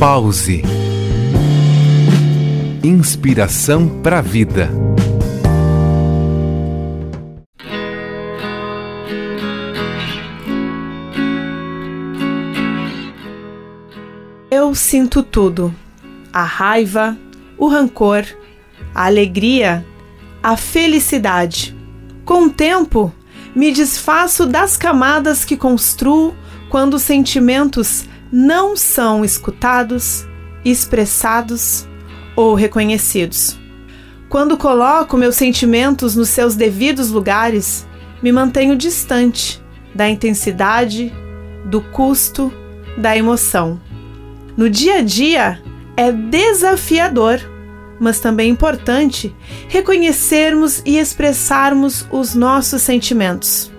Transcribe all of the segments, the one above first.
Pause. Inspiração para a vida. Eu sinto tudo: a raiva, o rancor, a alegria, a felicidade. Com o tempo, me desfaço das camadas que construo quando os sentimentos não são escutados, expressados ou reconhecidos. Quando coloco meus sentimentos nos seus devidos lugares, me mantenho distante da intensidade, do custo, da emoção. No dia a dia é desafiador, mas também importante reconhecermos e expressarmos os nossos sentimentos.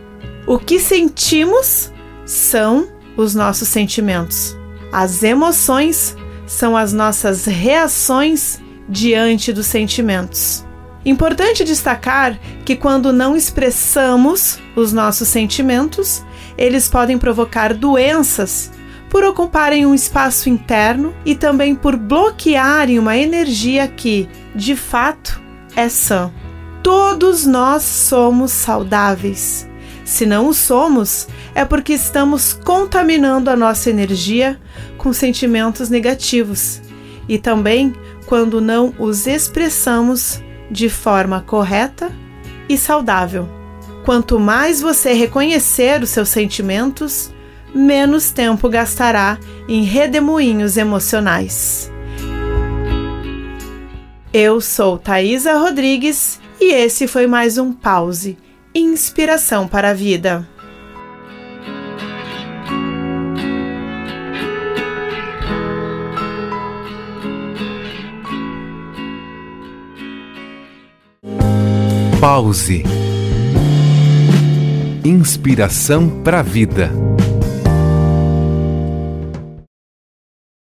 O que sentimos são os nossos sentimentos. As emoções são as nossas reações diante dos sentimentos. Importante destacar que quando não expressamos os nossos sentimentos, eles podem provocar doenças por ocuparem um espaço interno e também por bloquearem uma energia que, de fato, é sã. Todos nós somos saudáveis. Se não o somos, é porque estamos contaminando a nossa energia com sentimentos negativos e também quando não os expressamos de forma correta e saudável. Quanto mais você reconhecer os seus sentimentos, menos tempo gastará em redemoinhos emocionais. Eu sou Thaisa Rodrigues e esse foi mais um Pause Inspiração para a Vida. Pause. Inspiração para a vida.